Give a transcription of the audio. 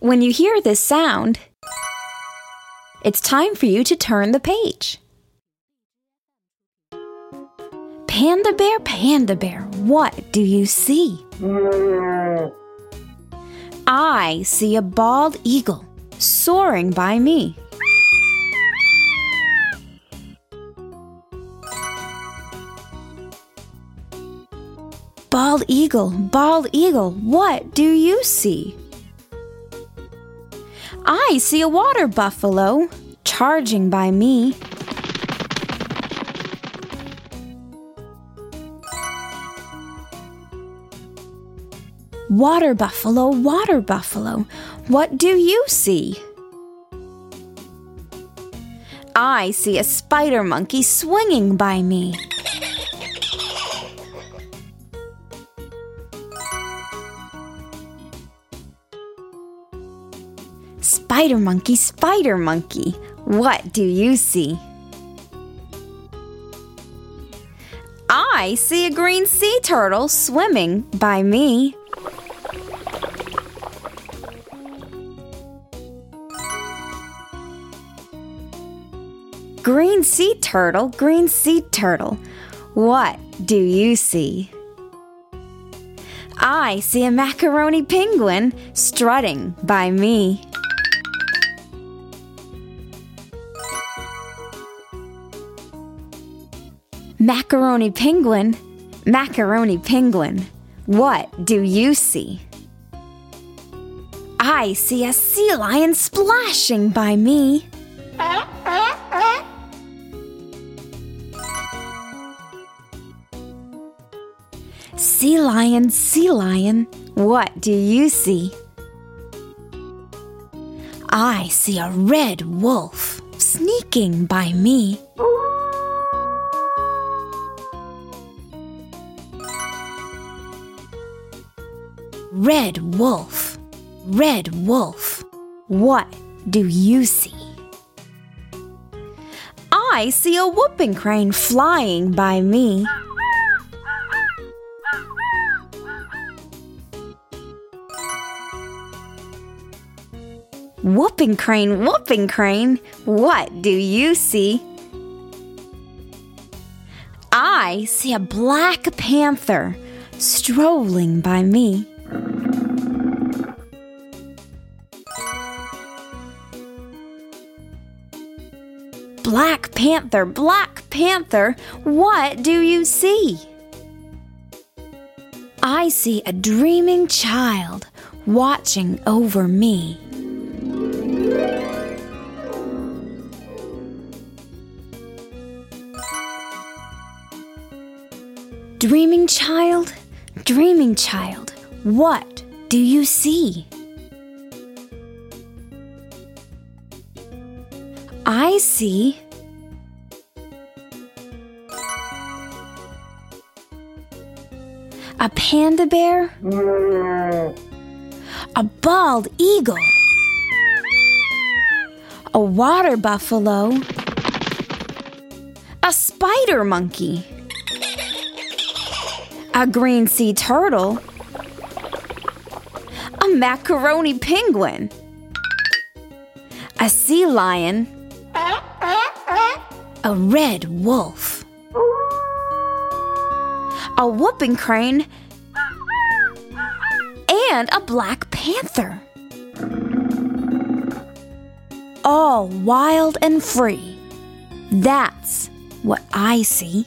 When you hear this sound, it's time for you to turn the page. Panda bear, panda bear, what do you see? I see a bald eagle soaring by me. Bald eagle, bald eagle, what do you see? I see a water buffalo charging by me. Water buffalo, water buffalo, what do you see? I see a spider monkey swinging by me. Spider monkey, spider monkey, what do you see? I see a green sea turtle swimming by me. Green sea turtle, green sea turtle, what do you see? I see a macaroni penguin strutting by me. Macaroni penguin, macaroni penguin, what do you see? I see a sea lion splashing by me. Sea lion, sea lion, what do you see? I see a red wolf sneaking by me. Red wolf, red wolf, what do you see? I see a whooping crane flying by me. Whooping crane, whooping crane, what do you see? I see a black panther strolling by me. Black Panther, Black Panther, what do you see? I see a dreaming child watching over me. Dreaming child, dreaming child, what do you see? I see. A panda bear? A bald eagle? A water buffalo? A spider monkey? A green sea turtle? A macaroni penguin? A sea lion? A red wolf? A whooping crane? And a black panther? All wild and free. That's what I see.